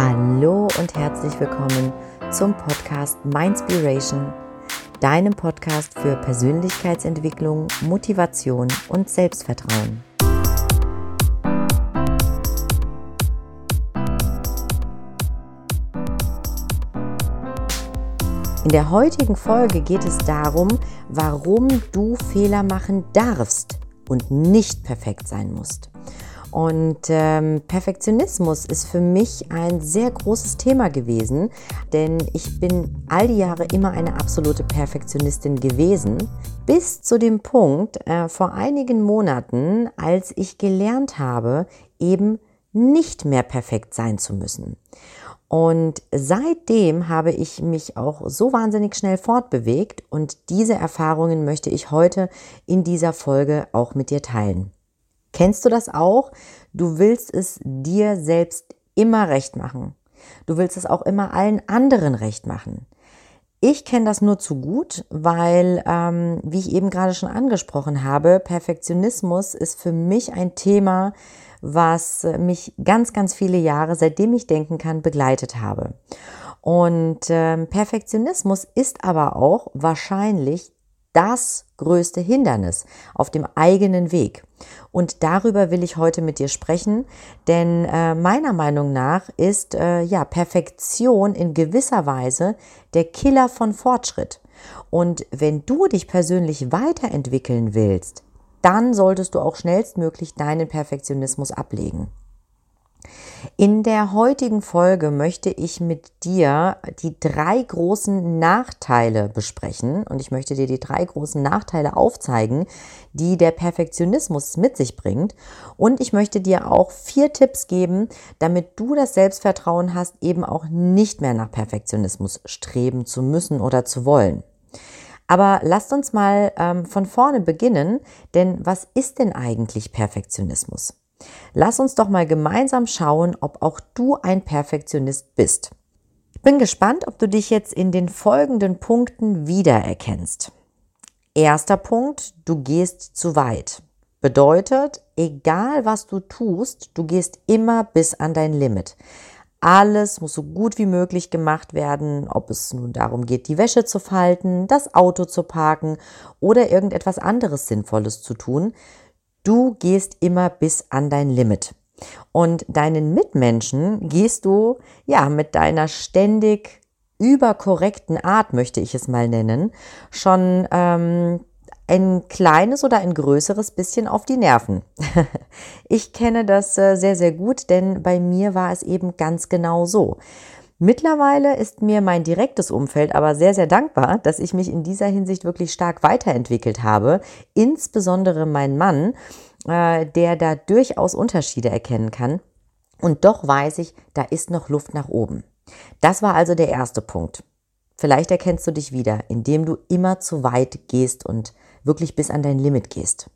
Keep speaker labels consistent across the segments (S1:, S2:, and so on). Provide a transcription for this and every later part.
S1: Hallo und herzlich willkommen zum Podcast Mindspiration, deinem Podcast für Persönlichkeitsentwicklung, Motivation und Selbstvertrauen. In der heutigen Folge geht es darum, warum du Fehler machen darfst und nicht perfekt sein musst. Und ähm, Perfektionismus ist für mich ein sehr großes Thema gewesen, denn ich bin all die Jahre immer eine absolute Perfektionistin gewesen, bis zu dem Punkt äh, vor einigen Monaten, als ich gelernt habe, eben nicht mehr perfekt sein zu müssen. Und seitdem habe ich mich auch so wahnsinnig schnell fortbewegt und diese Erfahrungen möchte ich heute in dieser Folge auch mit dir teilen. Kennst du das auch? Du willst es dir selbst immer recht machen. Du willst es auch immer allen anderen recht machen. Ich kenne das nur zu gut, weil, ähm, wie ich eben gerade schon angesprochen habe, Perfektionismus ist für mich ein Thema, was mich ganz, ganz viele Jahre, seitdem ich denken kann, begleitet habe. Und ähm, Perfektionismus ist aber auch wahrscheinlich das größte Hindernis auf dem eigenen Weg. Und darüber will ich heute mit dir sprechen, denn äh, meiner Meinung nach ist äh, ja Perfektion in gewisser Weise der Killer von Fortschritt. Und wenn du dich persönlich weiterentwickeln willst, dann solltest du auch schnellstmöglich deinen Perfektionismus ablegen. In der heutigen Folge möchte ich mit dir die drei großen Nachteile besprechen und ich möchte dir die drei großen Nachteile aufzeigen, die der Perfektionismus mit sich bringt und ich möchte dir auch vier Tipps geben, damit du das Selbstvertrauen hast, eben auch nicht mehr nach Perfektionismus streben zu müssen oder zu wollen. Aber lasst uns mal ähm, von vorne beginnen, denn was ist denn eigentlich Perfektionismus? Lass uns doch mal gemeinsam schauen, ob auch du ein Perfektionist bist. Ich bin gespannt, ob du dich jetzt in den folgenden Punkten wiedererkennst. Erster Punkt, du gehst zu weit. Bedeutet, egal was du tust, du gehst immer bis an dein Limit. Alles muss so gut wie möglich gemacht werden, ob es nun darum geht, die Wäsche zu falten, das Auto zu parken oder irgendetwas anderes Sinnvolles zu tun. Du gehst immer bis an dein Limit. Und deinen Mitmenschen gehst du ja mit deiner ständig überkorrekten Art, möchte ich es mal nennen, schon ähm, ein kleines oder ein größeres bisschen auf die Nerven. ich kenne das äh, sehr, sehr gut, denn bei mir war es eben ganz genau so. Mittlerweile ist mir mein direktes Umfeld aber sehr, sehr dankbar, dass ich mich in dieser Hinsicht wirklich stark weiterentwickelt habe. Insbesondere mein Mann, äh, der da durchaus Unterschiede erkennen kann. Und doch weiß ich, da ist noch Luft nach oben. Das war also der erste Punkt. Vielleicht erkennst du dich wieder, indem du immer zu weit gehst und wirklich bis an dein Limit gehst.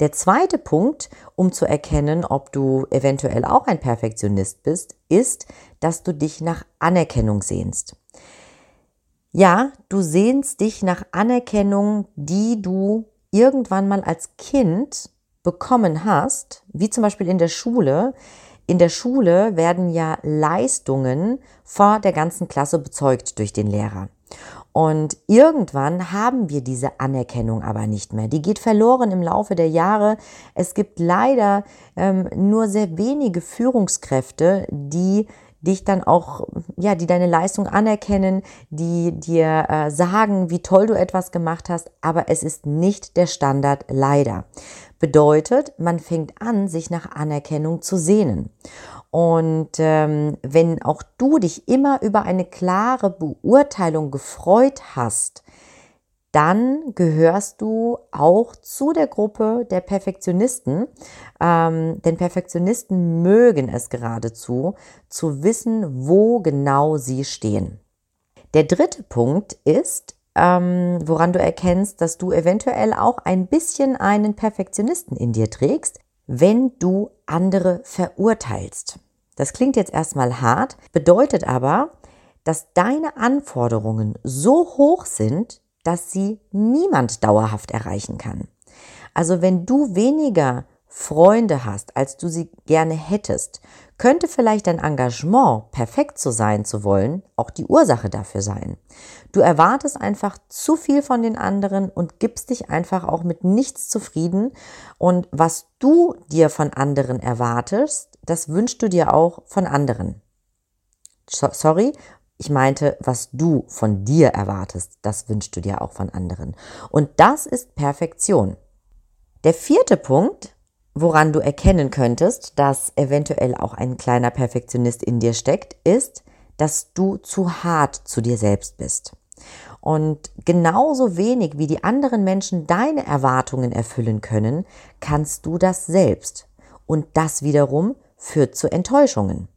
S1: Der zweite Punkt, um zu erkennen, ob du eventuell auch ein Perfektionist bist, ist, dass du dich nach Anerkennung sehnst. Ja, du sehnst dich nach Anerkennung, die du irgendwann mal als Kind bekommen hast, wie zum Beispiel in der Schule. In der Schule werden ja Leistungen vor der ganzen Klasse bezeugt durch den Lehrer. Und irgendwann haben wir diese Anerkennung aber nicht mehr. Die geht verloren im Laufe der Jahre. Es gibt leider ähm, nur sehr wenige Führungskräfte, die dich dann auch, ja, die deine Leistung anerkennen, die dir äh, sagen, wie toll du etwas gemacht hast, aber es ist nicht der Standard leider. Bedeutet, man fängt an, sich nach Anerkennung zu sehnen. Und ähm, wenn auch du dich immer über eine klare Beurteilung gefreut hast, dann gehörst du auch zu der Gruppe der Perfektionisten, ähm, denn Perfektionisten mögen es geradezu, zu wissen, wo genau sie stehen. Der dritte Punkt ist, ähm, woran du erkennst, dass du eventuell auch ein bisschen einen Perfektionisten in dir trägst, wenn du andere verurteilst. Das klingt jetzt erstmal hart, bedeutet aber, dass deine Anforderungen so hoch sind, dass sie niemand dauerhaft erreichen kann. Also wenn du weniger Freunde hast, als du sie gerne hättest, könnte vielleicht dein Engagement, perfekt zu sein zu wollen, auch die Ursache dafür sein. Du erwartest einfach zu viel von den anderen und gibst dich einfach auch mit nichts zufrieden. Und was du dir von anderen erwartest, das wünschst du dir auch von anderen. So, sorry, ich meinte, was du von dir erwartest, das wünschst du dir auch von anderen. Und das ist Perfektion. Der vierte Punkt, woran du erkennen könntest, dass eventuell auch ein kleiner Perfektionist in dir steckt, ist, dass du zu hart zu dir selbst bist. Und genauso wenig wie die anderen Menschen deine Erwartungen erfüllen können, kannst du das selbst. Und das wiederum führt zu Enttäuschungen.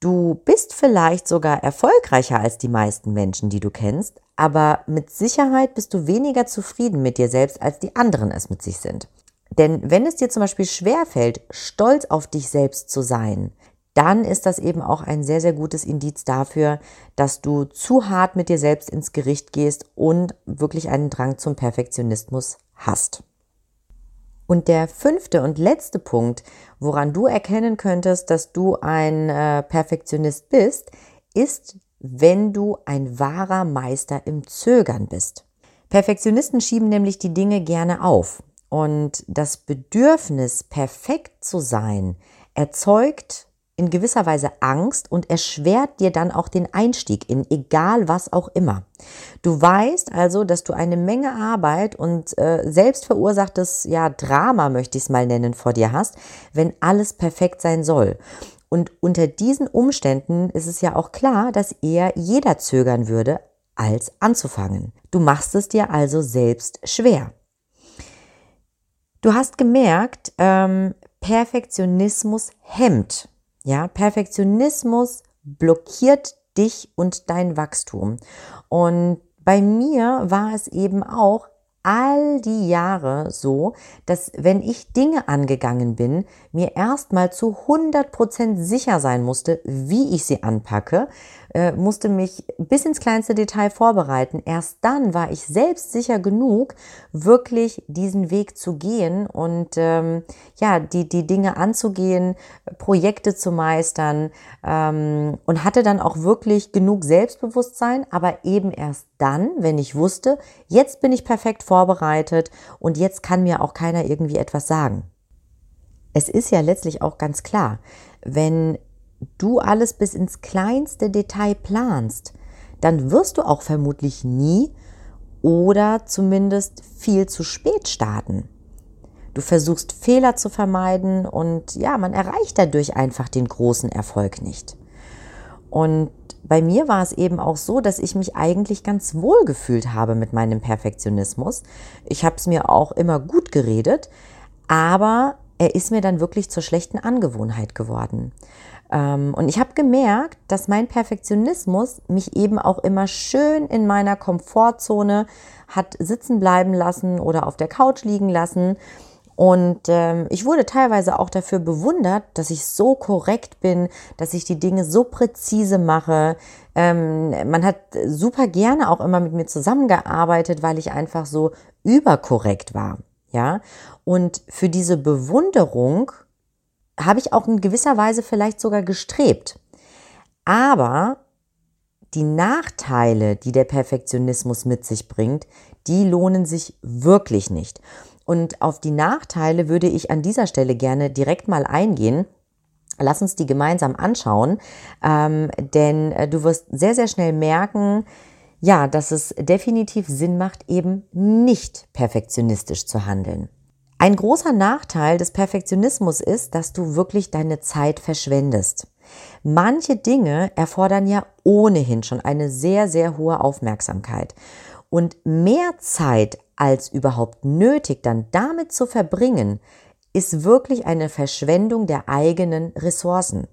S1: Du bist vielleicht sogar erfolgreicher als die meisten Menschen, die du kennst, aber mit Sicherheit bist du weniger zufrieden mit dir selbst, als die anderen es mit sich sind. Denn wenn es dir zum Beispiel schwerfällt, stolz auf dich selbst zu sein, dann ist das eben auch ein sehr, sehr gutes Indiz dafür, dass du zu hart mit dir selbst ins Gericht gehst und wirklich einen Drang zum Perfektionismus hast. Und der fünfte und letzte Punkt, woran du erkennen könntest, dass du ein äh, Perfektionist bist, ist, wenn du ein wahrer Meister im Zögern bist. Perfektionisten schieben nämlich die Dinge gerne auf. Und das Bedürfnis, perfekt zu sein, erzeugt in gewisser Weise Angst und erschwert dir dann auch den Einstieg in egal was auch immer. Du weißt also, dass du eine Menge Arbeit und äh, selbst verursachtes ja Drama möchte ich es mal nennen vor dir hast, wenn alles perfekt sein soll. Und unter diesen Umständen ist es ja auch klar, dass eher jeder zögern würde, als anzufangen. Du machst es dir also selbst schwer. Du hast gemerkt, ähm, Perfektionismus hemmt. Ja, Perfektionismus blockiert dich und dein Wachstum. Und bei mir war es eben auch all die Jahre so, dass wenn ich Dinge angegangen bin, mir erstmal zu 100% sicher sein musste, wie ich sie anpacke, äh, musste mich bis ins kleinste Detail vorbereiten. Erst dann war ich selbst sicher genug, wirklich diesen Weg zu gehen und ähm, ja, die, die Dinge anzugehen, Projekte zu meistern ähm, und hatte dann auch wirklich genug Selbstbewusstsein, aber eben erst dann, wenn ich wusste, jetzt bin ich perfekt vorbereitet und jetzt kann mir auch keiner irgendwie etwas sagen. Es ist ja letztlich auch ganz klar, wenn du alles bis ins kleinste Detail planst, dann wirst du auch vermutlich nie oder zumindest viel zu spät starten. Du versuchst Fehler zu vermeiden und ja, man erreicht dadurch einfach den großen Erfolg nicht. Und bei mir war es eben auch so, dass ich mich eigentlich ganz wohl gefühlt habe mit meinem Perfektionismus. Ich habe es mir auch immer gut geredet, aber er ist mir dann wirklich zur schlechten Angewohnheit geworden. Ähm, und ich habe gemerkt, dass mein Perfektionismus mich eben auch immer schön in meiner Komfortzone hat sitzen bleiben lassen oder auf der Couch liegen lassen. Und ähm, ich wurde teilweise auch dafür bewundert, dass ich so korrekt bin, dass ich die Dinge so präzise mache. Ähm, man hat super gerne auch immer mit mir zusammengearbeitet, weil ich einfach so überkorrekt war. Ja, und für diese Bewunderung habe ich auch in gewisser Weise vielleicht sogar gestrebt. Aber die Nachteile, die der Perfektionismus mit sich bringt, die lohnen sich wirklich nicht. Und auf die Nachteile würde ich an dieser Stelle gerne direkt mal eingehen. Lass uns die gemeinsam anschauen, ähm, denn äh, du wirst sehr, sehr schnell merken, ja, dass es definitiv Sinn macht, eben nicht perfektionistisch zu handeln. Ein großer Nachteil des Perfektionismus ist, dass du wirklich deine Zeit verschwendest. Manche Dinge erfordern ja ohnehin schon eine sehr, sehr hohe Aufmerksamkeit. Und mehr Zeit als überhaupt nötig dann damit zu verbringen, ist wirklich eine Verschwendung der eigenen Ressourcen.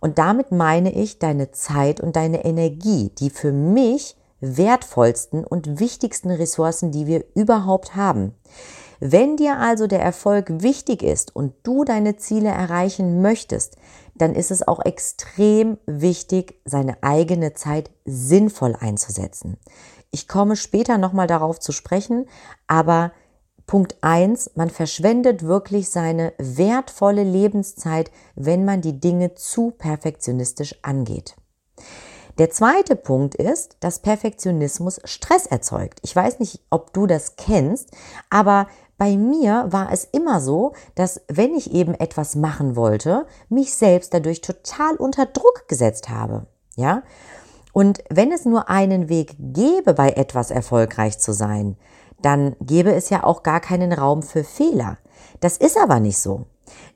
S1: Und damit meine ich deine Zeit und deine Energie, die für mich wertvollsten und wichtigsten Ressourcen, die wir überhaupt haben. Wenn dir also der Erfolg wichtig ist und du deine Ziele erreichen möchtest, dann ist es auch extrem wichtig, seine eigene Zeit sinnvoll einzusetzen. Ich komme später nochmal darauf zu sprechen, aber Punkt eins: man verschwendet wirklich seine wertvolle Lebenszeit, wenn man die Dinge zu perfektionistisch angeht. Der zweite Punkt ist, dass Perfektionismus Stress erzeugt. Ich weiß nicht, ob du das kennst, aber bei mir war es immer so, dass wenn ich eben etwas machen wollte, mich selbst dadurch total unter Druck gesetzt habe. Ja? Und wenn es nur einen Weg gäbe, bei etwas erfolgreich zu sein, dann gäbe es ja auch gar keinen Raum für Fehler. Das ist aber nicht so.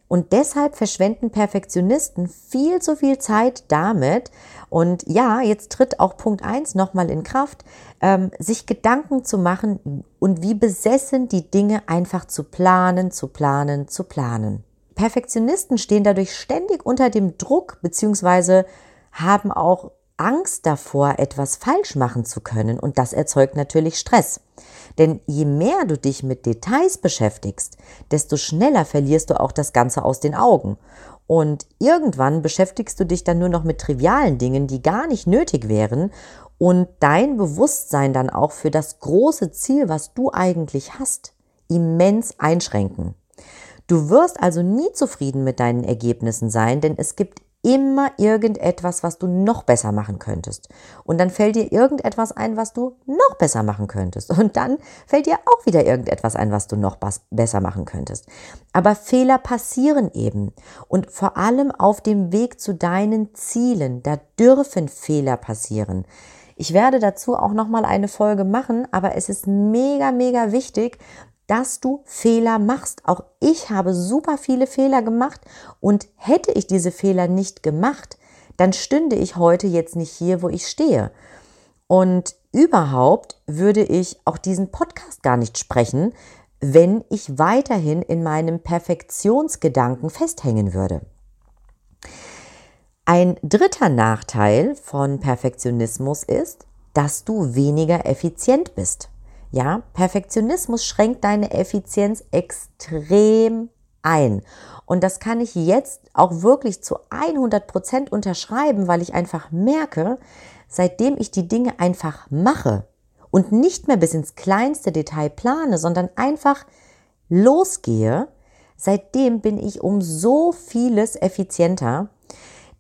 S1: Und deshalb verschwenden Perfektionisten viel zu viel Zeit damit. Und ja, jetzt tritt auch Punkt eins nochmal in Kraft, ähm, sich Gedanken zu machen und wie besessen die Dinge einfach zu planen, zu planen, zu planen. Perfektionisten stehen dadurch ständig unter dem Druck beziehungsweise haben auch Angst davor, etwas falsch machen zu können und das erzeugt natürlich Stress. Denn je mehr du dich mit Details beschäftigst, desto schneller verlierst du auch das Ganze aus den Augen. Und irgendwann beschäftigst du dich dann nur noch mit trivialen Dingen, die gar nicht nötig wären und dein Bewusstsein dann auch für das große Ziel, was du eigentlich hast, immens einschränken. Du wirst also nie zufrieden mit deinen Ergebnissen sein, denn es gibt immer irgendetwas, was du noch besser machen könntest. Und dann fällt dir irgendetwas ein, was du noch besser machen könntest. Und dann fällt dir auch wieder irgendetwas ein, was du noch besser machen könntest. Aber Fehler passieren eben. Und vor allem auf dem Weg zu deinen Zielen, da dürfen Fehler passieren. Ich werde dazu auch noch mal eine Folge machen, aber es ist mega mega wichtig, dass du Fehler machst. Auch ich habe super viele Fehler gemacht und hätte ich diese Fehler nicht gemacht, dann stünde ich heute jetzt nicht hier, wo ich stehe. Und überhaupt würde ich auch diesen Podcast gar nicht sprechen, wenn ich weiterhin in meinem Perfektionsgedanken festhängen würde. Ein dritter Nachteil von Perfektionismus ist, dass du weniger effizient bist. Ja, Perfektionismus schränkt deine Effizienz extrem ein. Und das kann ich jetzt auch wirklich zu 100 Prozent unterschreiben, weil ich einfach merke, seitdem ich die Dinge einfach mache und nicht mehr bis ins kleinste Detail plane, sondern einfach losgehe, seitdem bin ich um so vieles effizienter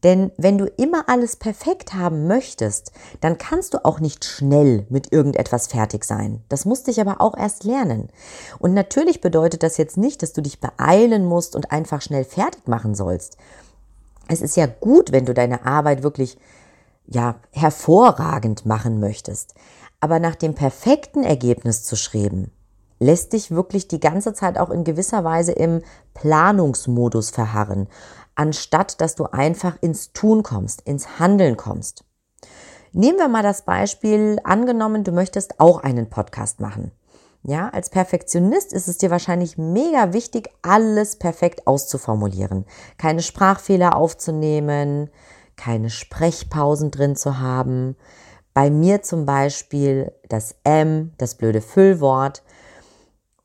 S1: denn wenn du immer alles perfekt haben möchtest, dann kannst du auch nicht schnell mit irgendetwas fertig sein. Das musste ich aber auch erst lernen. Und natürlich bedeutet das jetzt nicht, dass du dich beeilen musst und einfach schnell fertig machen sollst. Es ist ja gut, wenn du deine Arbeit wirklich ja, hervorragend machen möchtest. Aber nach dem perfekten Ergebnis zu streben, lässt dich wirklich die ganze Zeit auch in gewisser Weise im Planungsmodus verharren anstatt dass du einfach ins Tun kommst, ins Handeln kommst. Nehmen wir mal das Beispiel, angenommen, du möchtest auch einen Podcast machen. Ja, als Perfektionist ist es dir wahrscheinlich mega wichtig, alles perfekt auszuformulieren. Keine Sprachfehler aufzunehmen, keine Sprechpausen drin zu haben. Bei mir zum Beispiel das M, das blöde Füllwort.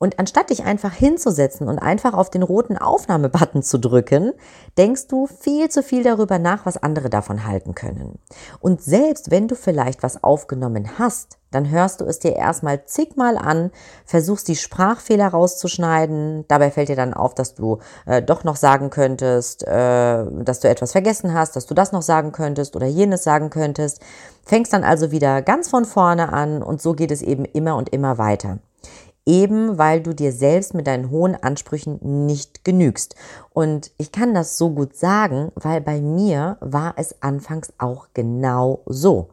S1: Und anstatt dich einfach hinzusetzen und einfach auf den roten Aufnahmebutton zu drücken, denkst du viel zu viel darüber nach, was andere davon halten können. Und selbst wenn du vielleicht was aufgenommen hast, dann hörst du es dir erstmal zigmal an, versuchst die Sprachfehler rauszuschneiden, dabei fällt dir dann auf, dass du äh, doch noch sagen könntest, äh, dass du etwas vergessen hast, dass du das noch sagen könntest oder jenes sagen könntest, fängst dann also wieder ganz von vorne an und so geht es eben immer und immer weiter eben weil du dir selbst mit deinen hohen Ansprüchen nicht genügst. Und ich kann das so gut sagen, weil bei mir war es anfangs auch genau so.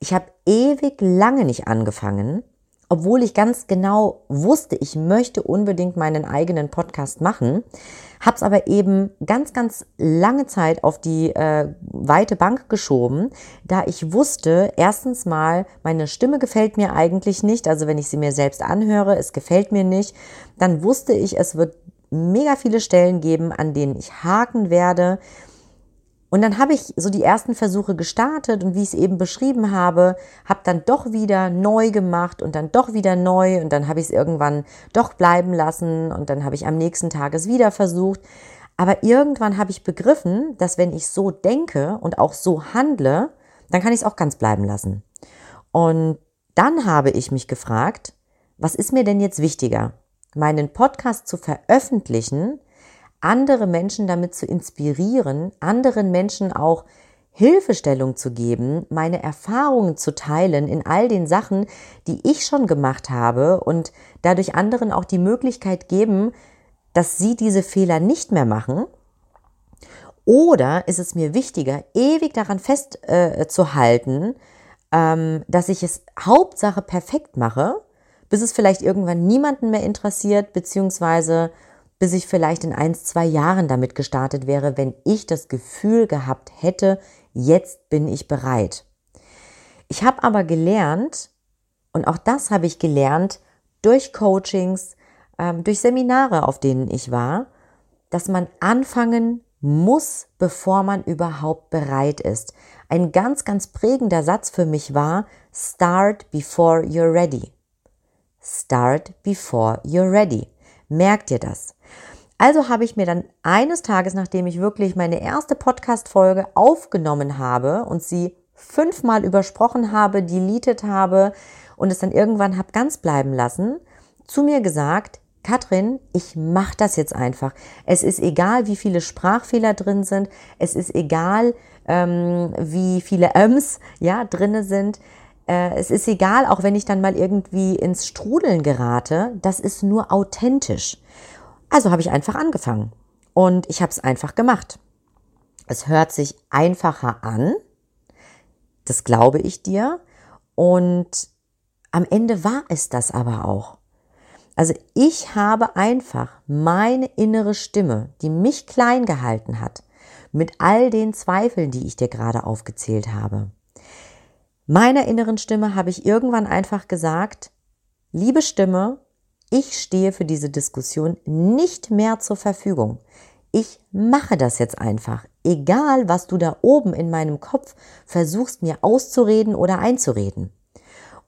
S1: Ich habe ewig lange nicht angefangen, obwohl ich ganz genau wusste, ich möchte unbedingt meinen eigenen Podcast machen, hab's aber eben ganz, ganz lange Zeit auf die äh, weite Bank geschoben, da ich wusste, erstens mal, meine Stimme gefällt mir eigentlich nicht, also wenn ich sie mir selbst anhöre, es gefällt mir nicht, dann wusste ich, es wird mega viele Stellen geben, an denen ich haken werde, und dann habe ich so die ersten Versuche gestartet und wie ich es eben beschrieben habe, habe dann doch wieder neu gemacht und dann doch wieder neu und dann habe ich es irgendwann doch bleiben lassen und dann habe ich am nächsten Tag es wieder versucht. Aber irgendwann habe ich begriffen, dass wenn ich so denke und auch so handle, dann kann ich es auch ganz bleiben lassen. Und dann habe ich mich gefragt, was ist mir denn jetzt wichtiger? meinen Podcast zu veröffentlichen, andere Menschen damit zu inspirieren, anderen Menschen auch Hilfestellung zu geben, meine Erfahrungen zu teilen in all den Sachen, die ich schon gemacht habe und dadurch anderen auch die Möglichkeit geben, dass sie diese Fehler nicht mehr machen? Oder ist es mir wichtiger, ewig daran festzuhalten, äh, ähm, dass ich es Hauptsache perfekt mache, bis es vielleicht irgendwann niemanden mehr interessiert, beziehungsweise bis ich vielleicht in ein, zwei Jahren damit gestartet wäre, wenn ich das Gefühl gehabt hätte, jetzt bin ich bereit. Ich habe aber gelernt, und auch das habe ich gelernt durch Coachings, ähm, durch Seminare, auf denen ich war, dass man anfangen muss, bevor man überhaupt bereit ist. Ein ganz, ganz prägender Satz für mich war, start before you're ready. Start before you're ready. Merkt ihr das? Also habe ich mir dann eines Tages, nachdem ich wirklich meine erste Podcast-Folge aufgenommen habe und sie fünfmal übersprochen habe, deleted habe und es dann irgendwann habe ganz bleiben lassen, zu mir gesagt, Katrin, ich mache das jetzt einfach. Es ist egal, wie viele Sprachfehler drin sind. Es ist egal, ähm, wie viele Öms ja drinne sind. Äh, es ist egal, auch wenn ich dann mal irgendwie ins Strudeln gerate. Das ist nur authentisch. Also habe ich einfach angefangen und ich habe es einfach gemacht. Es hört sich einfacher an, das glaube ich dir. Und am Ende war es das aber auch. Also ich habe einfach meine innere Stimme, die mich klein gehalten hat, mit all den Zweifeln, die ich dir gerade aufgezählt habe. Meiner inneren Stimme habe ich irgendwann einfach gesagt, liebe Stimme, ich stehe für diese Diskussion nicht mehr zur Verfügung. Ich mache das jetzt einfach, egal was du da oben in meinem Kopf versuchst mir auszureden oder einzureden.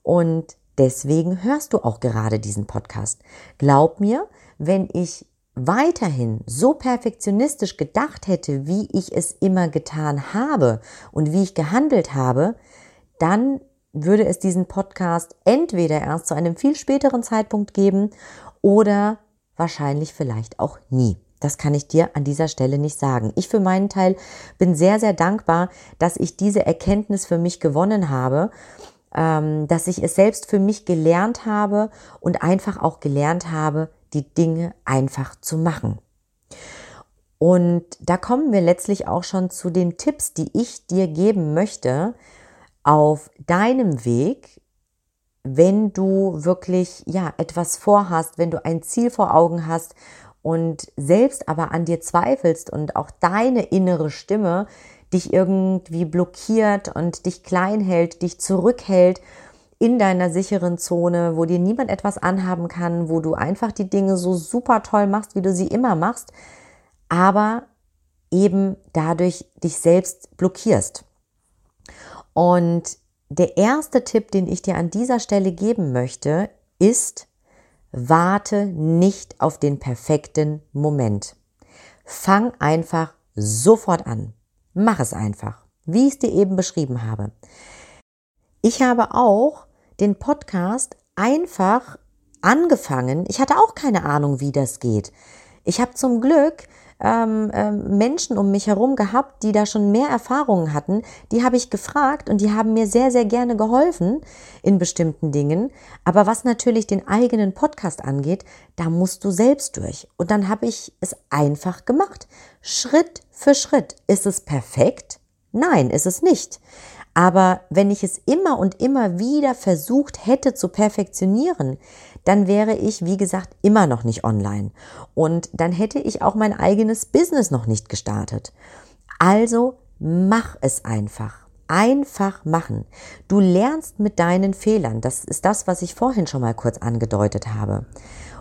S1: Und deswegen hörst du auch gerade diesen Podcast. Glaub mir, wenn ich weiterhin so perfektionistisch gedacht hätte, wie ich es immer getan habe und wie ich gehandelt habe, dann würde es diesen Podcast entweder erst zu einem viel späteren Zeitpunkt geben oder wahrscheinlich vielleicht auch nie. Das kann ich dir an dieser Stelle nicht sagen. Ich für meinen Teil bin sehr, sehr dankbar, dass ich diese Erkenntnis für mich gewonnen habe, ähm, dass ich es selbst für mich gelernt habe und einfach auch gelernt habe, die Dinge einfach zu machen. Und da kommen wir letztlich auch schon zu den Tipps, die ich dir geben möchte, auf deinem Weg, wenn du wirklich ja etwas vorhast, wenn du ein Ziel vor Augen hast und selbst aber an dir zweifelst und auch deine innere Stimme dich irgendwie blockiert und dich klein hält, dich zurückhält in deiner sicheren Zone, wo dir niemand etwas anhaben kann, wo du einfach die Dinge so super toll machst, wie du sie immer machst, aber eben dadurch dich selbst blockierst. Und der erste Tipp, den ich dir an dieser Stelle geben möchte, ist, warte nicht auf den perfekten Moment. Fang einfach sofort an. Mach es einfach, wie ich es dir eben beschrieben habe. Ich habe auch den Podcast einfach angefangen. Ich hatte auch keine Ahnung, wie das geht. Ich habe zum Glück ähm, ähm, Menschen um mich herum gehabt, die da schon mehr Erfahrungen hatten. Die habe ich gefragt und die haben mir sehr, sehr gerne geholfen in bestimmten Dingen. Aber was natürlich den eigenen Podcast angeht, da musst du selbst durch. Und dann habe ich es einfach gemacht. Schritt für Schritt. Ist es perfekt? Nein, ist es nicht. Aber wenn ich es immer und immer wieder versucht hätte zu perfektionieren, dann wäre ich, wie gesagt, immer noch nicht online. Und dann hätte ich auch mein eigenes Business noch nicht gestartet. Also mach es einfach. Einfach machen. Du lernst mit deinen Fehlern. Das ist das, was ich vorhin schon mal kurz angedeutet habe.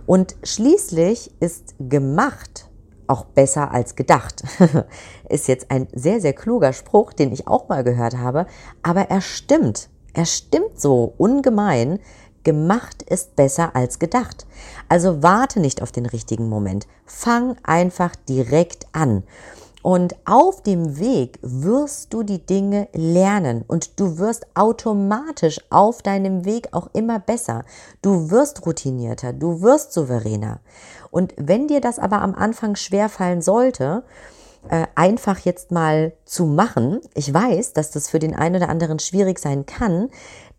S1: Und schließlich ist gemacht auch besser als gedacht. ist jetzt ein sehr, sehr kluger Spruch, den ich auch mal gehört habe, aber er stimmt. Er stimmt so ungemein, Gemacht ist besser als gedacht. Also warte nicht auf den richtigen Moment. Fang einfach direkt an. Und auf dem Weg wirst du die Dinge lernen und du wirst automatisch auf deinem Weg auch immer besser. Du wirst routinierter, du wirst souveräner. Und wenn dir das aber am Anfang schwer fallen sollte, äh, einfach jetzt mal zu machen, ich weiß, dass das für den einen oder anderen schwierig sein kann,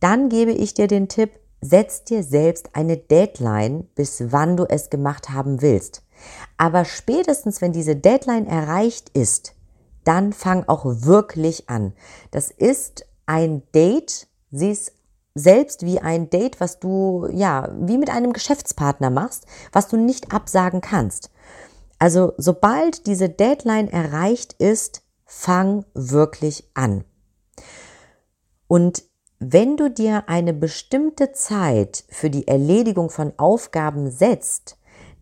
S1: dann gebe ich dir den Tipp, setz dir selbst eine Deadline, bis wann du es gemacht haben willst. Aber spätestens, wenn diese Deadline erreicht ist, dann fang auch wirklich an. Das ist ein Date, sieh es selbst wie ein Date, was du, ja, wie mit einem Geschäftspartner machst, was du nicht absagen kannst. Also, sobald diese Deadline erreicht ist, fang wirklich an. Und wenn du dir eine bestimmte Zeit für die Erledigung von Aufgaben setzt,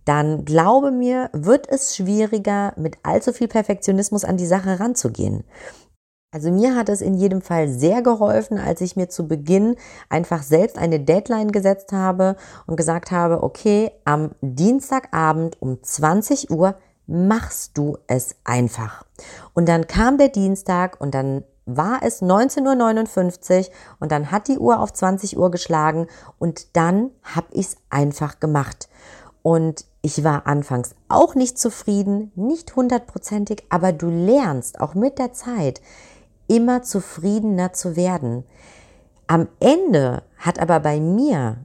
S1: dann glaube mir, wird es schwieriger, mit allzu viel Perfektionismus an die Sache ranzugehen. Also mir hat es in jedem Fall sehr geholfen, als ich mir zu Beginn einfach selbst eine Deadline gesetzt habe und gesagt habe, okay, am Dienstagabend um 20 Uhr machst du es einfach. Und dann kam der Dienstag und dann war es 19.59 Uhr und dann hat die Uhr auf 20 Uhr geschlagen und dann habe ich es einfach gemacht. Und ich war anfangs auch nicht zufrieden, nicht hundertprozentig, aber du lernst auch mit der Zeit immer zufriedener zu werden. Am Ende hat aber bei mir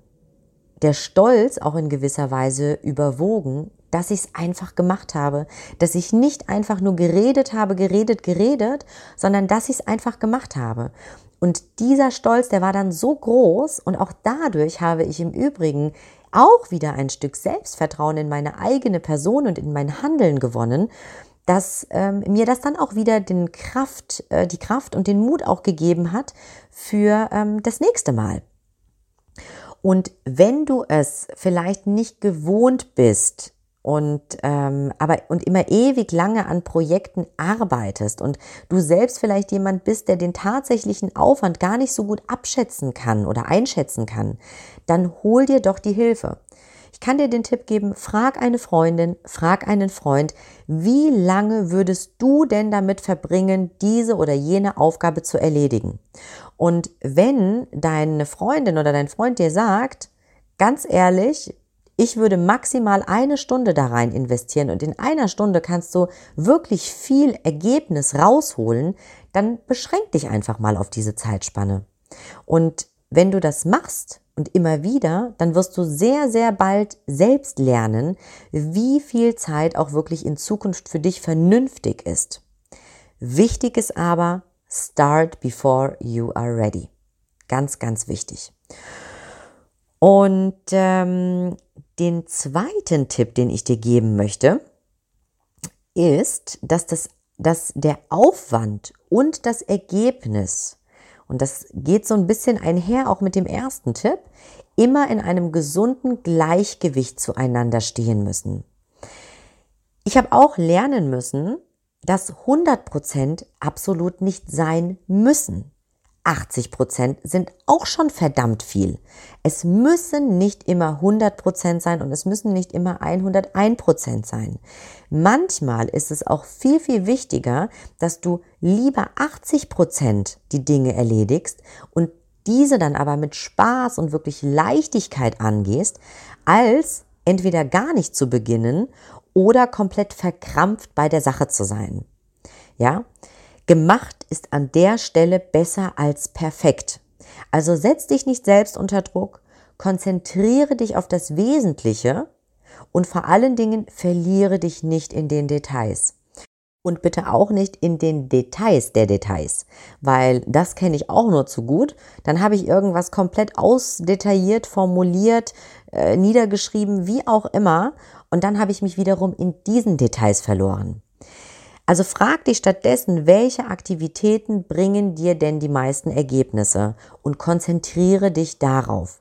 S1: der Stolz auch in gewisser Weise überwogen, dass ich es einfach gemacht habe, dass ich nicht einfach nur geredet habe, geredet, geredet, sondern dass ich es einfach gemacht habe. Und dieser Stolz, der war dann so groß und auch dadurch habe ich im Übrigen auch wieder ein Stück Selbstvertrauen in meine eigene Person und in mein Handeln gewonnen, dass ähm, mir das dann auch wieder den Kraft, äh, die Kraft und den Mut auch gegeben hat für ähm, das nächste Mal. Und wenn du es vielleicht nicht gewohnt bist, und ähm, aber und immer ewig lange an Projekten arbeitest und du selbst vielleicht jemand bist, der den tatsächlichen Aufwand gar nicht so gut abschätzen kann oder einschätzen kann, dann hol dir doch die Hilfe. Ich kann dir den Tipp geben, frag eine Freundin, frag einen Freund, wie lange würdest du denn damit verbringen, diese oder jene Aufgabe zu erledigen? Und wenn deine Freundin oder dein Freund dir sagt, ganz ehrlich, ich würde maximal eine Stunde da rein investieren und in einer Stunde kannst du wirklich viel Ergebnis rausholen, dann beschränk dich einfach mal auf diese Zeitspanne. Und wenn du das machst und immer wieder, dann wirst du sehr, sehr bald selbst lernen, wie viel Zeit auch wirklich in Zukunft für dich vernünftig ist. Wichtig ist aber, start before you are ready. Ganz, ganz wichtig. Und ähm, den zweiten Tipp, den ich dir geben möchte, ist, dass, das, dass der Aufwand und das Ergebnis, und das geht so ein bisschen einher auch mit dem ersten Tipp, immer in einem gesunden Gleichgewicht zueinander stehen müssen. Ich habe auch lernen müssen, dass 100% absolut nicht sein müssen. 80 Prozent sind auch schon verdammt viel. Es müssen nicht immer 100 Prozent sein und es müssen nicht immer 101 Prozent sein. Manchmal ist es auch viel, viel wichtiger, dass du lieber 80 Prozent die Dinge erledigst und diese dann aber mit Spaß und wirklich Leichtigkeit angehst, als entweder gar nicht zu beginnen oder komplett verkrampft bei der Sache zu sein. Ja? Gemacht ist an der Stelle besser als perfekt. Also setz dich nicht selbst unter Druck, konzentriere dich auf das Wesentliche und vor allen Dingen verliere dich nicht in den Details. Und bitte auch nicht in den Details der Details, weil das kenne ich auch nur zu gut. Dann habe ich irgendwas komplett ausdetailliert, formuliert, äh, niedergeschrieben, wie auch immer. Und dann habe ich mich wiederum in diesen Details verloren. Also frag dich stattdessen, welche Aktivitäten bringen dir denn die meisten Ergebnisse und konzentriere dich darauf.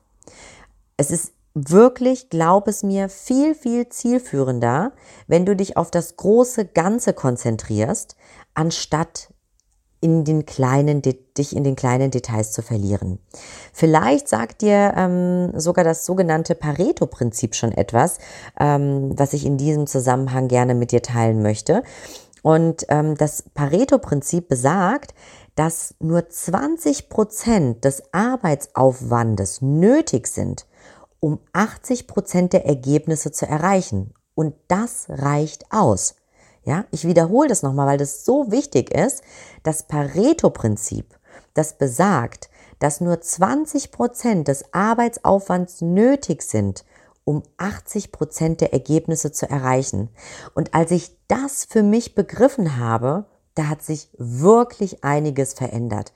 S1: Es ist wirklich, glaub es mir, viel, viel zielführender, wenn du dich auf das große Ganze konzentrierst, anstatt in den kleinen, dich in den kleinen Details zu verlieren. Vielleicht sagt dir ähm, sogar das sogenannte Pareto-Prinzip schon etwas, ähm, was ich in diesem Zusammenhang gerne mit dir teilen möchte. Und ähm, das Pareto-Prinzip besagt, dass nur 20 Prozent des Arbeitsaufwandes nötig sind, um 80 Prozent der Ergebnisse zu erreichen. Und das reicht aus. Ja, ich wiederhole das nochmal, weil das so wichtig ist. Das Pareto-Prinzip, das besagt, dass nur 20 Prozent des Arbeitsaufwands nötig sind, um 80 Prozent der Ergebnisse zu erreichen. Und als ich das für mich begriffen habe, da hat sich wirklich einiges verändert.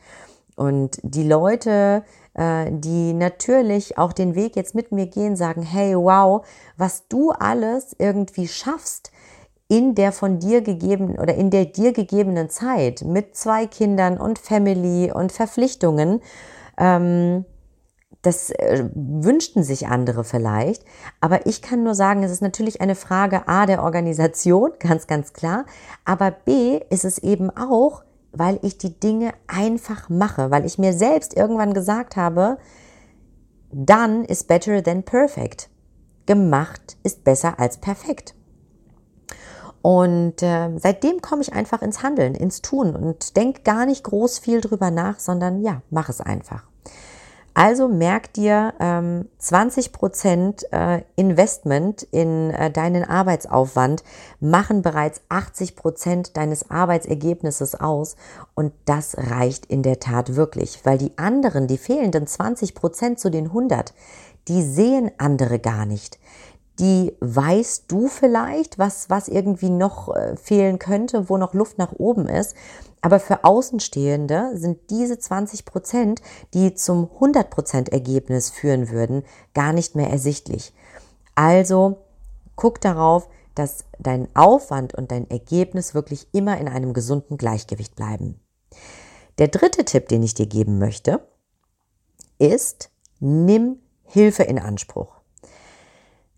S1: Und die Leute, äh, die natürlich auch den Weg jetzt mit mir gehen, sagen, hey, wow, was du alles irgendwie schaffst in der von dir gegebenen oder in der dir gegebenen Zeit mit zwei Kindern und Family und Verpflichtungen, ähm, das äh, wünschten sich andere vielleicht. Aber ich kann nur sagen, es ist natürlich eine Frage A der Organisation, ganz, ganz klar. Aber B ist es eben auch, weil ich die Dinge einfach mache, weil ich mir selbst irgendwann gesagt habe, done is better than perfect. Gemacht ist besser als perfekt. Und äh, seitdem komme ich einfach ins Handeln, ins Tun und denke gar nicht groß viel drüber nach, sondern ja, mach es einfach. Also merk dir, ähm, 20 Prozent äh, Investment in äh, deinen Arbeitsaufwand machen bereits 80 Prozent deines Arbeitsergebnisses aus. Und das reicht in der Tat wirklich, weil die anderen, die fehlenden 20 Prozent zu den 100, die sehen andere gar nicht. Die weißt du vielleicht, was, was irgendwie noch äh, fehlen könnte, wo noch Luft nach oben ist. Aber für Außenstehende sind diese 20 Prozent, die zum 100 Prozent Ergebnis führen würden, gar nicht mehr ersichtlich. Also guck darauf, dass dein Aufwand und dein Ergebnis wirklich immer in einem gesunden Gleichgewicht bleiben. Der dritte Tipp, den ich dir geben möchte, ist, nimm Hilfe in Anspruch.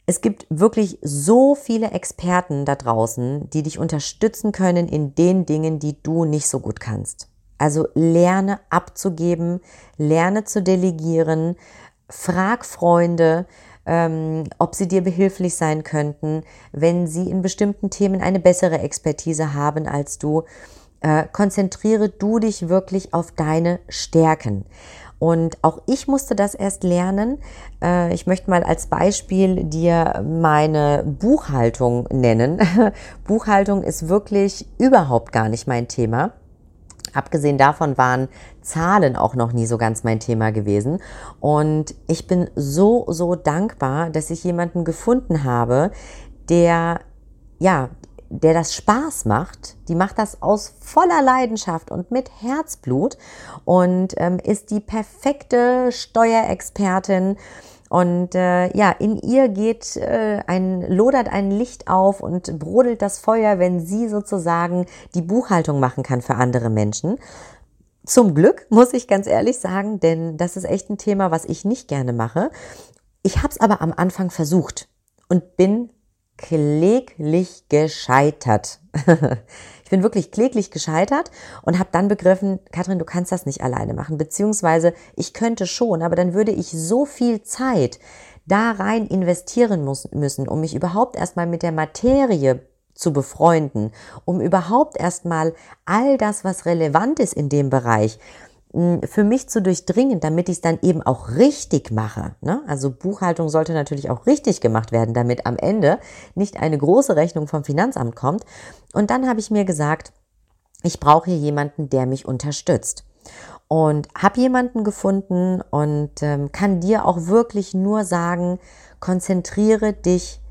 S1: Es gibt wirklich so viele Experten da draußen, die dich unterstützen können in den Dingen, die du nicht so gut kannst. Also lerne abzugeben, lerne zu delegieren, frag Freunde, ähm, ob sie dir behilflich sein könnten, wenn sie in bestimmten Themen eine bessere Expertise haben als du. Äh, konzentriere du dich wirklich auf deine Stärken. Und auch ich musste das erst lernen. Äh, ich möchte mal als Beispiel dir meine Buchhaltung nennen. Buchhaltung ist wirklich überhaupt gar nicht mein Thema. Abgesehen davon waren Zahlen auch noch nie so ganz mein Thema gewesen. Und ich bin so, so dankbar, dass ich jemanden gefunden habe, der, ja, der das Spaß macht, die macht das aus voller Leidenschaft und mit Herzblut und ähm, ist die perfekte Steuerexpertin. Und äh, ja, in ihr geht äh, ein, lodert ein Licht auf und brodelt das Feuer, wenn sie sozusagen die Buchhaltung machen kann für andere Menschen. Zum Glück, muss ich ganz ehrlich sagen, denn das ist echt ein Thema, was ich nicht gerne mache. Ich habe es aber am Anfang versucht und bin kläglich gescheitert. ich bin wirklich kläglich gescheitert und habe dann begriffen, Katrin, du kannst das nicht alleine machen, beziehungsweise ich könnte schon, aber dann würde ich so viel Zeit da rein investieren muss, müssen, um mich überhaupt erstmal mit der Materie zu befreunden, um überhaupt erstmal all das, was relevant ist in dem Bereich, für mich zu durchdringen, damit ich es dann eben auch richtig mache. Ne? Also Buchhaltung sollte natürlich auch richtig gemacht werden, damit am Ende nicht eine große Rechnung vom Finanzamt kommt. Und dann habe ich mir gesagt, ich brauche hier jemanden, der mich unterstützt. Und habe jemanden gefunden und ähm, kann dir auch wirklich nur sagen, konzentriere dich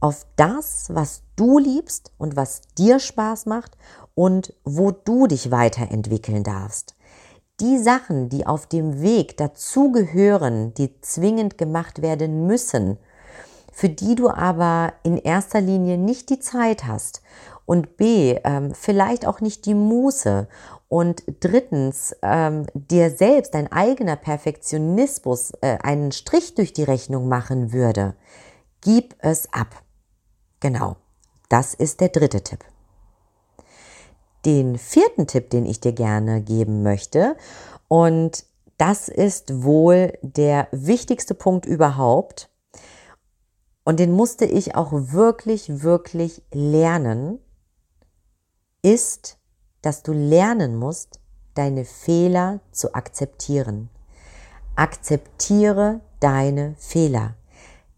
S1: auf das, was du liebst und was dir Spaß macht und wo du dich weiterentwickeln darfst die Sachen, die auf dem Weg dazugehören, die zwingend gemacht werden müssen, für die du aber in erster Linie nicht die Zeit hast. Und b, ähm, vielleicht auch nicht die Muße. Und drittens ähm, dir selbst dein eigener Perfektionismus äh, einen Strich durch die Rechnung machen würde, gib es ab. Genau, das ist der dritte Tipp den vierten Tipp, den ich dir gerne geben möchte. Und das ist wohl der wichtigste Punkt überhaupt. Und den musste ich auch wirklich, wirklich lernen. ist, dass du lernen musst, deine Fehler zu akzeptieren. Akzeptiere deine Fehler.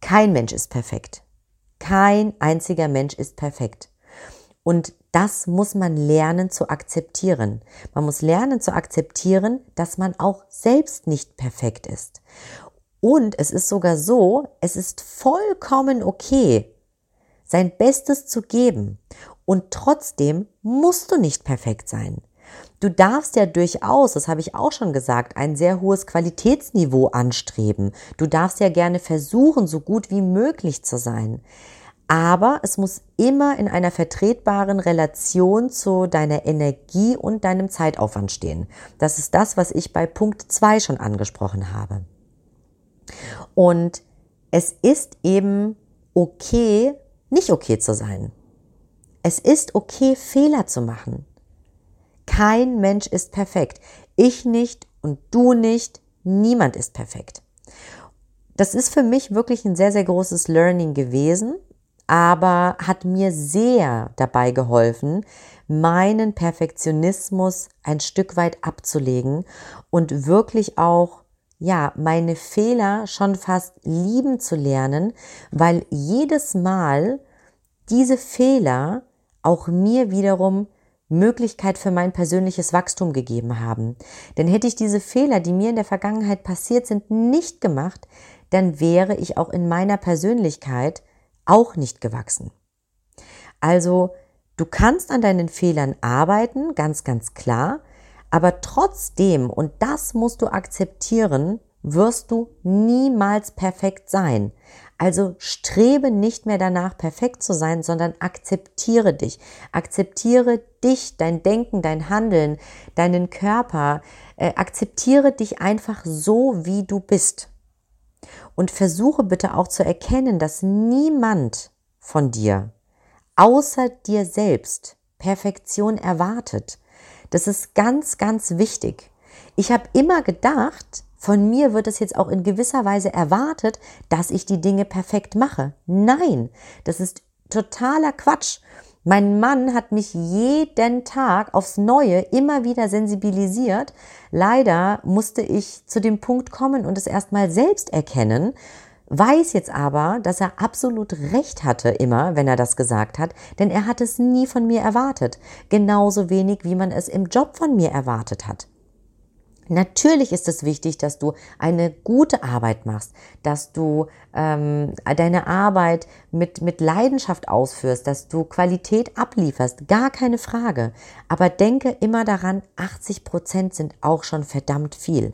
S1: Kein Mensch ist perfekt. Kein einziger Mensch ist perfekt. Und das muss man lernen zu akzeptieren. Man muss lernen zu akzeptieren, dass man auch selbst nicht perfekt ist. Und es ist sogar so, es ist vollkommen okay, sein Bestes zu geben. Und trotzdem musst du nicht perfekt sein. Du darfst ja durchaus, das habe ich auch schon gesagt, ein sehr hohes Qualitätsniveau anstreben. Du darfst ja gerne versuchen, so gut wie möglich zu sein. Aber es muss immer in einer vertretbaren Relation zu deiner Energie und deinem Zeitaufwand stehen. Das ist das, was ich bei Punkt 2 schon angesprochen habe. Und es ist eben okay, nicht okay zu sein. Es ist okay, Fehler zu machen. Kein Mensch ist perfekt. Ich nicht und du nicht. Niemand ist perfekt. Das ist für mich wirklich ein sehr, sehr großes Learning gewesen, aber hat mir sehr dabei geholfen, meinen Perfektionismus ein Stück weit abzulegen und wirklich auch ja, meine Fehler schon fast lieben zu lernen, weil jedes Mal diese Fehler auch mir wiederum Möglichkeit für mein persönliches Wachstum gegeben haben. Denn hätte ich diese Fehler, die mir in der Vergangenheit passiert sind, nicht gemacht, dann wäre ich auch in meiner Persönlichkeit auch nicht gewachsen. Also, du kannst an deinen Fehlern arbeiten, ganz, ganz klar, aber trotzdem, und das musst du akzeptieren, wirst du niemals perfekt sein. Also strebe nicht mehr danach, perfekt zu sein, sondern akzeptiere dich. Akzeptiere dich, dein Denken, dein Handeln, deinen Körper. Äh, akzeptiere dich einfach so, wie du bist. Und versuche bitte auch zu erkennen, dass niemand von dir, außer dir selbst, Perfektion erwartet. Das ist ganz, ganz wichtig. Ich habe immer gedacht, von mir wird es jetzt auch in gewisser Weise erwartet, dass ich die Dinge perfekt mache. Nein, das ist totaler Quatsch. Mein Mann hat mich jeden Tag aufs Neue immer wieder sensibilisiert. Leider musste ich zu dem Punkt kommen und es erstmal selbst erkennen, weiß jetzt aber, dass er absolut recht hatte immer, wenn er das gesagt hat, denn er hat es nie von mir erwartet. Genauso wenig, wie man es im Job von mir erwartet hat. Natürlich ist es wichtig, dass du eine gute Arbeit machst, dass du ähm, deine Arbeit mit, mit Leidenschaft ausführst, dass du Qualität ablieferst, gar keine Frage. Aber denke immer daran, 80 Prozent sind auch schon verdammt viel.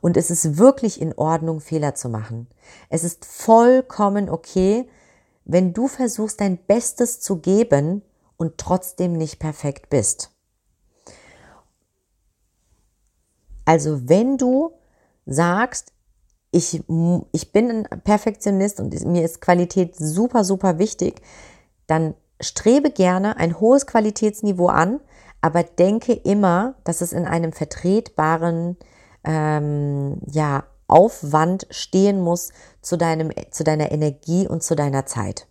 S1: Und es ist wirklich in Ordnung, Fehler zu machen. Es ist vollkommen okay, wenn du versuchst, dein Bestes zu geben und trotzdem nicht perfekt bist. Also wenn du sagst, ich, ich bin ein Perfektionist und mir ist Qualität super, super wichtig, dann strebe gerne ein hohes Qualitätsniveau an, aber denke immer, dass es in einem vertretbaren ähm, ja, Aufwand stehen muss zu, deinem, zu deiner Energie und zu deiner Zeit.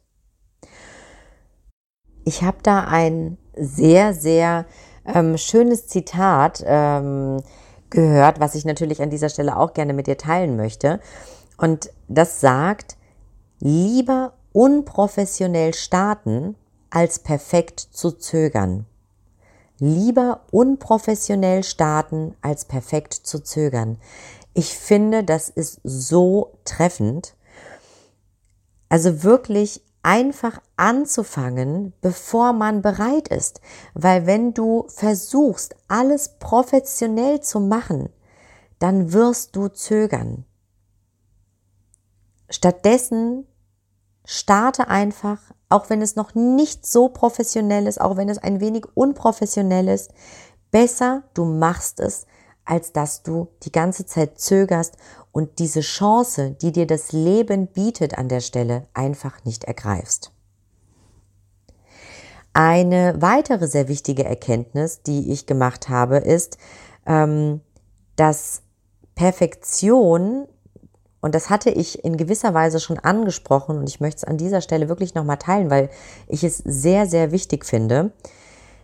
S1: Ich habe da ein sehr, sehr ähm, schönes Zitat. Ähm, gehört, was ich natürlich an dieser Stelle auch gerne mit dir teilen möchte. Und das sagt, lieber unprofessionell starten, als perfekt zu zögern. Lieber unprofessionell starten, als perfekt zu zögern. Ich finde, das ist so treffend. Also wirklich einfach anzufangen, bevor man bereit ist. Weil wenn du versuchst, alles professionell zu machen, dann wirst du zögern. Stattdessen starte einfach, auch wenn es noch nicht so professionell ist, auch wenn es ein wenig unprofessionell ist, besser du machst es, als dass du die ganze Zeit zögerst und diese Chance, die dir das Leben bietet an der Stelle, einfach nicht ergreifst. Eine weitere sehr wichtige Erkenntnis, die ich gemacht habe, ist, ähm, dass Perfektion, und das hatte ich in gewisser Weise schon angesprochen, und ich möchte es an dieser Stelle wirklich nochmal teilen, weil ich es sehr, sehr wichtig finde,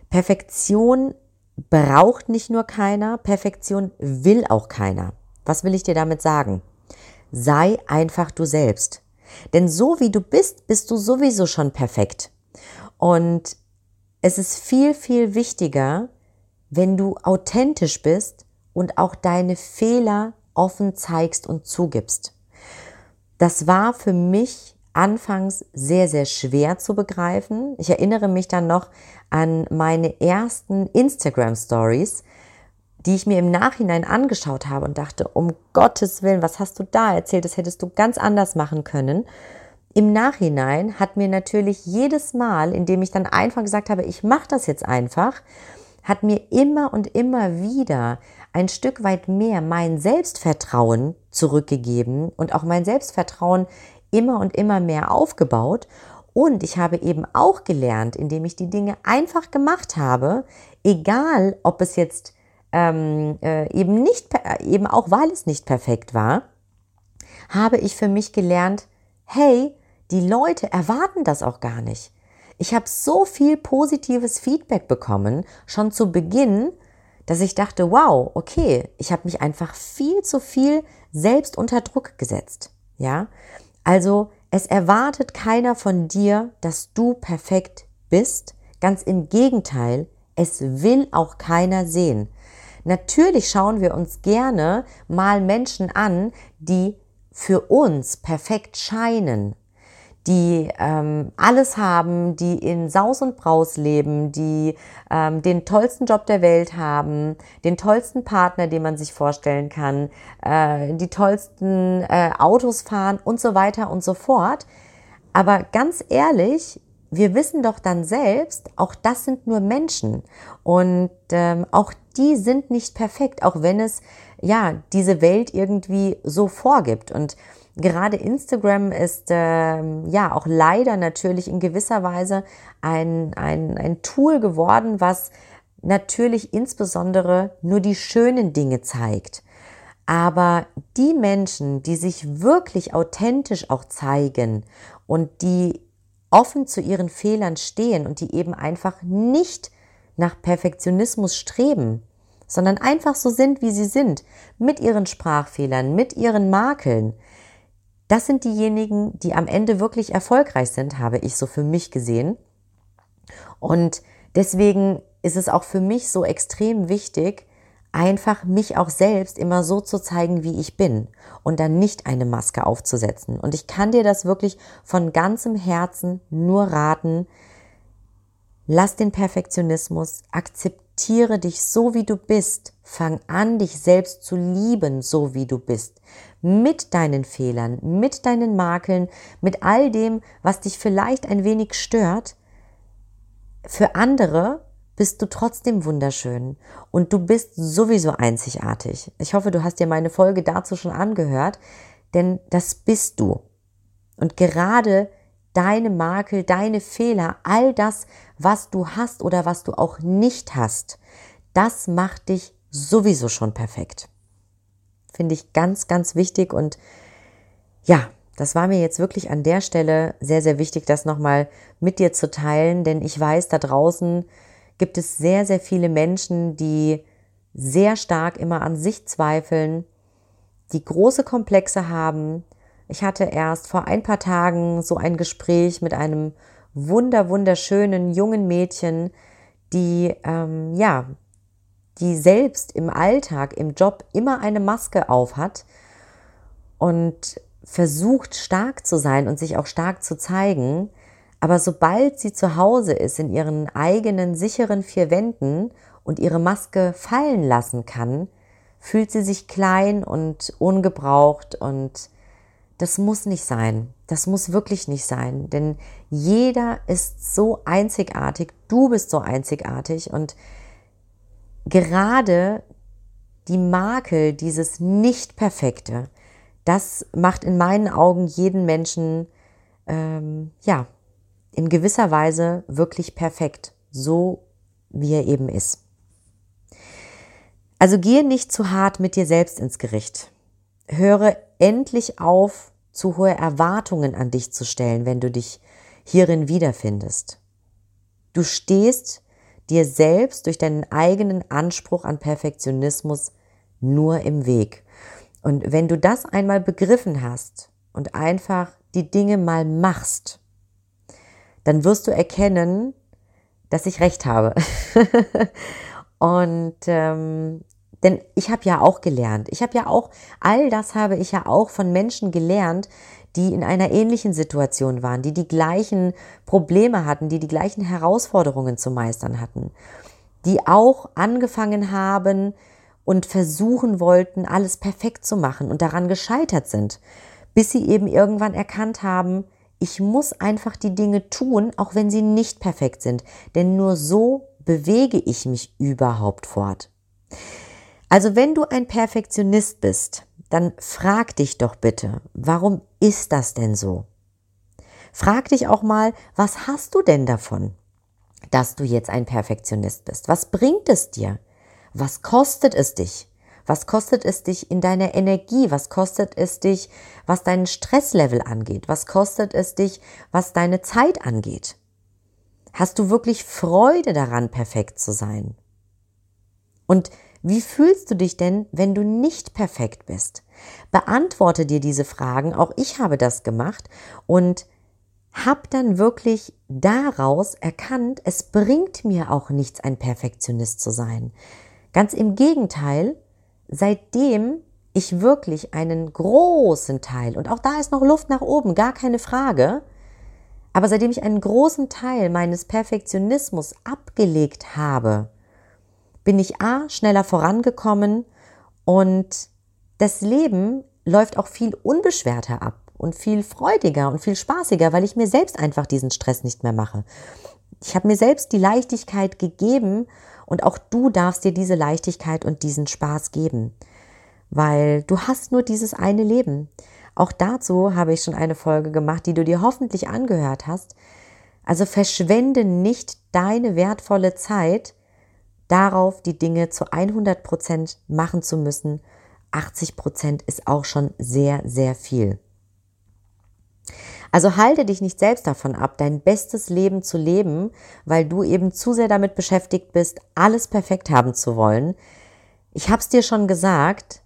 S1: Perfektion braucht nicht nur keiner, Perfektion will auch keiner. Was will ich dir damit sagen? Sei einfach du selbst. Denn so wie du bist, bist du sowieso schon perfekt. Und es ist viel, viel wichtiger, wenn du authentisch bist und auch deine Fehler offen zeigst und zugibst. Das war für mich anfangs sehr, sehr schwer zu begreifen. Ich erinnere mich dann noch an meine ersten Instagram Stories, die ich mir im Nachhinein angeschaut habe und dachte, um Gottes Willen, was hast du da erzählt? Das hättest du ganz anders machen können. Im Nachhinein hat mir natürlich jedes Mal, indem ich dann einfach gesagt habe, ich mache das jetzt einfach, hat mir immer und immer wieder ein Stück weit mehr mein Selbstvertrauen zurückgegeben und auch mein Selbstvertrauen immer und immer mehr aufgebaut. Und ich habe eben auch gelernt, indem ich die Dinge einfach gemacht habe, egal ob es jetzt ähm, äh, eben nicht, eben auch weil es nicht perfekt war, habe ich für mich gelernt, hey, die Leute erwarten das auch gar nicht. Ich habe so viel positives Feedback bekommen, schon zu Beginn, dass ich dachte, wow, okay, ich habe mich einfach viel zu viel selbst unter Druck gesetzt. Ja, also es erwartet keiner von dir, dass du perfekt bist. Ganz im Gegenteil, es will auch keiner sehen. Natürlich schauen wir uns gerne mal Menschen an, die für uns perfekt scheinen, die ähm, alles haben, die in Saus und Braus leben, die ähm, den tollsten Job der Welt haben, den tollsten Partner, den man sich vorstellen kann, äh, die tollsten äh, Autos fahren und so weiter und so fort. Aber ganz ehrlich, wir wissen doch dann selbst, auch das sind nur Menschen und ähm, auch die sind nicht perfekt, auch wenn es ja diese Welt irgendwie so vorgibt und Gerade Instagram ist ähm, ja auch leider natürlich in gewisser Weise ein, ein, ein Tool geworden, was natürlich insbesondere nur die schönen Dinge zeigt. Aber die Menschen, die sich wirklich authentisch auch zeigen und die offen zu ihren Fehlern stehen und die eben einfach nicht nach Perfektionismus streben, sondern einfach so sind, wie sie sind, mit ihren Sprachfehlern, mit ihren Makeln, das sind diejenigen, die am Ende wirklich erfolgreich sind, habe ich so für mich gesehen. Und deswegen ist es auch für mich so extrem wichtig, einfach mich auch selbst immer so zu zeigen, wie ich bin und dann nicht eine Maske aufzusetzen. Und ich kann dir das wirklich von ganzem Herzen nur raten. Lass den Perfektionismus, akzeptiere dich so, wie du bist. Fang an, dich selbst zu lieben, so wie du bist mit deinen Fehlern, mit deinen Makeln, mit all dem, was dich vielleicht ein wenig stört. Für andere bist du trotzdem wunderschön und du bist sowieso einzigartig. Ich hoffe, du hast dir meine Folge dazu schon angehört, denn das bist du. Und gerade deine Makel, deine Fehler, all das, was du hast oder was du auch nicht hast, das macht dich sowieso schon perfekt. Finde ich ganz, ganz wichtig und ja, das war mir jetzt wirklich an der Stelle sehr, sehr wichtig, das nochmal mit dir zu teilen, denn ich weiß, da draußen gibt es sehr, sehr viele Menschen, die sehr stark immer an sich zweifeln, die große Komplexe haben. Ich hatte erst vor ein paar Tagen so ein Gespräch mit einem wunder, wunderschönen jungen Mädchen, die ähm, ja die selbst im Alltag, im Job immer eine Maske auf hat und versucht stark zu sein und sich auch stark zu zeigen, aber sobald sie zu Hause ist in ihren eigenen sicheren vier Wänden und ihre Maske fallen lassen kann, fühlt sie sich klein und ungebraucht und das muss nicht sein. Das muss wirklich nicht sein, denn jeder ist so einzigartig, du bist so einzigartig. Und gerade die Makel, dieses Nicht-Perfekte, das macht in meinen Augen jeden Menschen, ähm, ja, in gewisser Weise wirklich perfekt, so wie er eben ist. Also gehe nicht zu hart mit dir selbst ins Gericht. Höre endlich auf, zu hohe Erwartungen an dich zu stellen, wenn du dich hierin wiederfindest. Du stehst dir selbst durch deinen eigenen Anspruch an Perfektionismus nur im Weg. Und wenn du das einmal begriffen hast und einfach die Dinge mal machst, dann wirst du erkennen, dass ich recht habe. und ähm, denn ich habe ja auch gelernt. Ich habe ja auch, all das habe ich ja auch von Menschen gelernt, die in einer ähnlichen Situation waren, die die gleichen Probleme hatten, die die gleichen Herausforderungen zu meistern hatten, die auch angefangen haben und versuchen wollten, alles perfekt zu machen und daran gescheitert sind, bis sie eben irgendwann erkannt haben, ich muss einfach die Dinge tun, auch wenn sie nicht perfekt sind, denn nur so bewege ich mich überhaupt fort. Also wenn du ein Perfektionist bist, dann frag dich doch bitte, warum ist das denn so? Frag dich auch mal, was hast du denn davon, dass du jetzt ein Perfektionist bist? Was bringt es dir? Was kostet es dich? Was kostet es dich in deiner Energie? Was kostet es dich, was deinen Stresslevel angeht? Was kostet es dich, was deine Zeit angeht? Hast du wirklich Freude daran, perfekt zu sein? Und wie fühlst du dich denn, wenn du nicht perfekt bist? Beantworte dir diese Fragen. Auch ich habe das gemacht und habe dann wirklich daraus erkannt, es bringt mir auch nichts, ein Perfektionist zu sein. Ganz im Gegenteil, seitdem ich wirklich einen großen Teil, und auch da ist noch Luft nach oben, gar keine Frage, aber seitdem ich einen großen Teil meines Perfektionismus abgelegt habe, bin ich A, schneller vorangekommen und das Leben läuft auch viel unbeschwerter ab und viel freudiger und viel spaßiger, weil ich mir selbst einfach diesen Stress nicht mehr mache. Ich habe mir selbst die Leichtigkeit gegeben und auch du darfst dir diese Leichtigkeit und diesen Spaß geben, weil du hast nur dieses eine Leben. Auch dazu habe ich schon eine Folge gemacht, die du dir hoffentlich angehört hast. Also verschwende nicht deine wertvolle Zeit darauf, die Dinge zu 100 Prozent machen zu müssen. 80 Prozent ist auch schon sehr, sehr viel. Also halte dich nicht selbst davon ab, dein bestes Leben zu leben, weil du eben zu sehr damit beschäftigt bist, alles perfekt haben zu wollen. Ich habe es dir schon gesagt,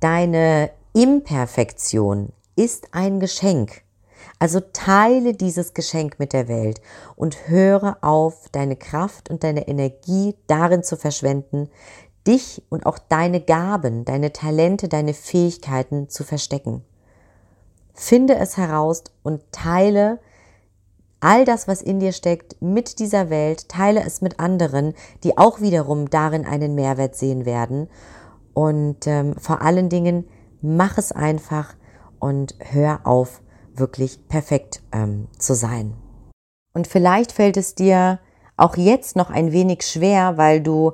S1: deine Imperfektion ist ein Geschenk. Also teile dieses Geschenk mit der Welt und höre auf, deine Kraft und deine Energie darin zu verschwenden, dich und auch deine Gaben, deine Talente, deine Fähigkeiten zu verstecken. Finde es heraus und teile all das, was in dir steckt, mit dieser Welt, teile es mit anderen, die auch wiederum darin einen Mehrwert sehen werden. Und ähm, vor allen Dingen, mach es einfach und hör auf, wirklich perfekt ähm, zu sein. Und vielleicht fällt es dir auch jetzt noch ein wenig schwer, weil du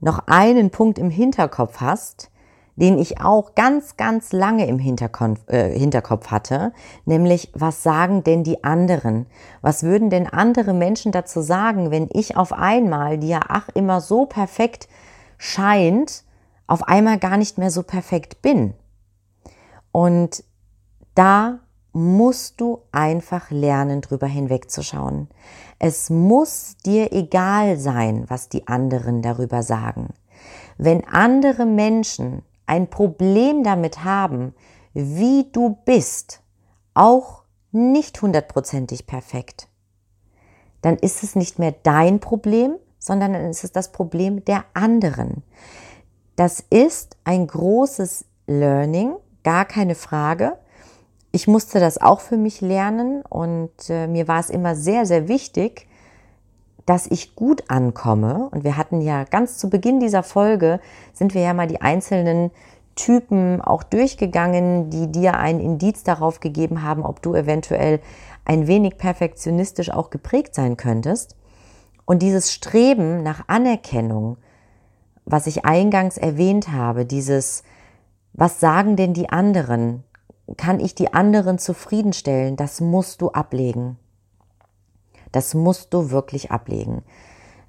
S1: noch einen Punkt im Hinterkopf hast, den ich auch ganz, ganz lange im Hinterkopf, äh, Hinterkopf hatte, nämlich was sagen denn die anderen? Was würden denn andere Menschen dazu sagen, wenn ich auf einmal, die ja ach immer so perfekt scheint, auf einmal gar nicht mehr so perfekt bin? Und da musst du einfach lernen, drüber hinwegzuschauen. Es muss dir egal sein, was die anderen darüber sagen. Wenn andere Menschen ein Problem damit haben, wie du bist, auch nicht hundertprozentig perfekt, dann ist es nicht mehr dein Problem, sondern dann ist es das Problem der anderen. Das ist ein großes Learning, gar keine Frage. Ich musste das auch für mich lernen und äh, mir war es immer sehr, sehr wichtig, dass ich gut ankomme. Und wir hatten ja ganz zu Beginn dieser Folge, sind wir ja mal die einzelnen Typen auch durchgegangen, die dir ein Indiz darauf gegeben haben, ob du eventuell ein wenig perfektionistisch auch geprägt sein könntest. Und dieses Streben nach Anerkennung, was ich eingangs erwähnt habe, dieses, was sagen denn die anderen? kann ich die anderen zufriedenstellen, das musst du ablegen. Das musst du wirklich ablegen.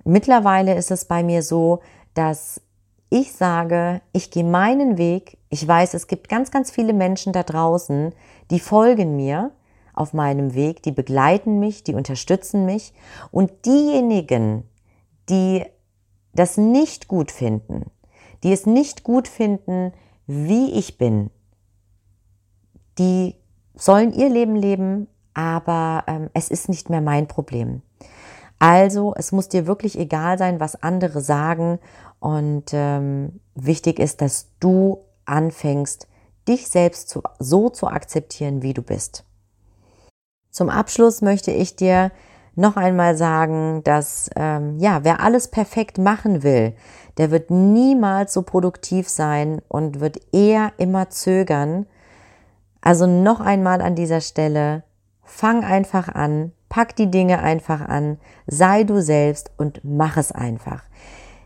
S1: Mittlerweile ist es bei mir so, dass ich sage, ich gehe meinen Weg. Ich weiß, es gibt ganz, ganz viele Menschen da draußen, die folgen mir auf meinem Weg, die begleiten mich, die unterstützen mich. Und diejenigen, die das nicht gut finden, die es nicht gut finden, wie ich bin, die sollen ihr Leben leben, aber ähm, es ist nicht mehr mein Problem. Also es muss dir wirklich egal sein, was andere sagen und ähm, wichtig ist, dass du anfängst, dich selbst zu, so zu akzeptieren, wie du bist. Zum Abschluss möchte ich dir noch einmal sagen, dass ähm, ja, wer alles perfekt machen will, der wird niemals so produktiv sein und wird eher immer zögern. Also noch einmal an dieser Stelle, fang einfach an, pack die Dinge einfach an, sei du selbst und mach es einfach.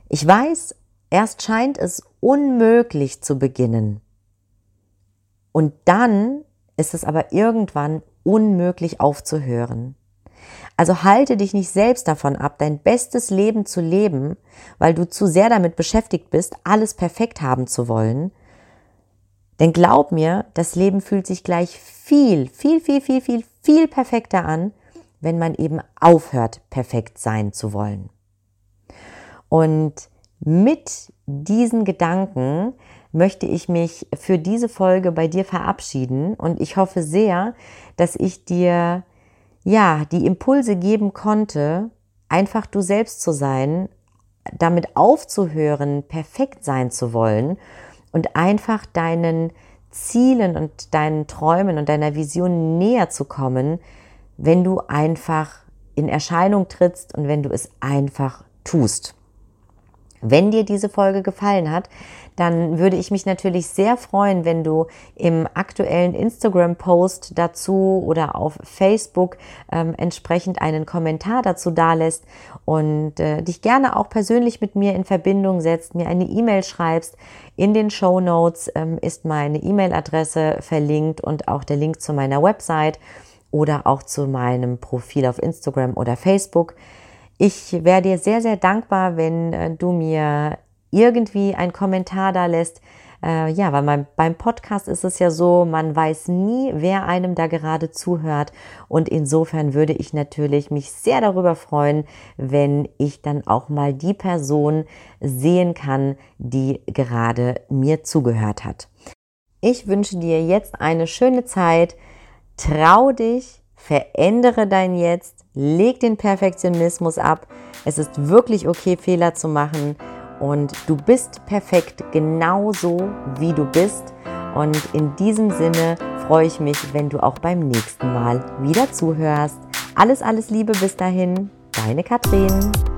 S1: Ich weiß, erst scheint es unmöglich zu beginnen. Und dann ist es aber irgendwann unmöglich aufzuhören. Also halte dich nicht selbst davon ab, dein bestes Leben zu leben, weil du zu sehr damit beschäftigt bist, alles perfekt haben zu wollen. Denn glaub mir, das Leben fühlt sich gleich viel, viel, viel, viel, viel, viel perfekter an, wenn man eben aufhört, perfekt sein zu wollen. Und mit diesen Gedanken möchte ich mich für diese Folge bei dir verabschieden und ich hoffe sehr, dass ich dir ja, die Impulse geben konnte, einfach du selbst zu sein, damit aufzuhören, perfekt sein zu wollen und einfach deinen Zielen und deinen Träumen und deiner Vision näher zu kommen, wenn du einfach in Erscheinung trittst und wenn du es einfach tust. Wenn dir diese Folge gefallen hat, dann würde ich mich natürlich sehr freuen, wenn du im aktuellen Instagram-Post dazu oder auf Facebook ähm, entsprechend einen Kommentar dazu dalässt und äh, dich gerne auch persönlich mit mir in Verbindung setzt, mir eine E-Mail schreibst. In den Show Notes ähm, ist meine E-Mail-Adresse verlinkt und auch der Link zu meiner Website oder auch zu meinem Profil auf Instagram oder Facebook. Ich wäre dir sehr, sehr dankbar, wenn äh, du mir irgendwie einen Kommentar da lässt. Äh, ja, weil mein, beim Podcast ist es ja so, man weiß nie, wer einem da gerade zuhört. Und insofern würde ich natürlich mich sehr darüber freuen, wenn ich dann auch mal die Person sehen kann, die gerade mir zugehört hat. Ich wünsche dir jetzt eine schöne Zeit. Trau dich, verändere dein Jetzt, leg den Perfektionismus ab. Es ist wirklich okay, Fehler zu machen und du bist perfekt genauso, wie du bist. Und in diesem Sinne freue ich mich, wenn du auch beim nächsten Mal wieder zuhörst. Alles, alles Liebe bis dahin, deine Katrin.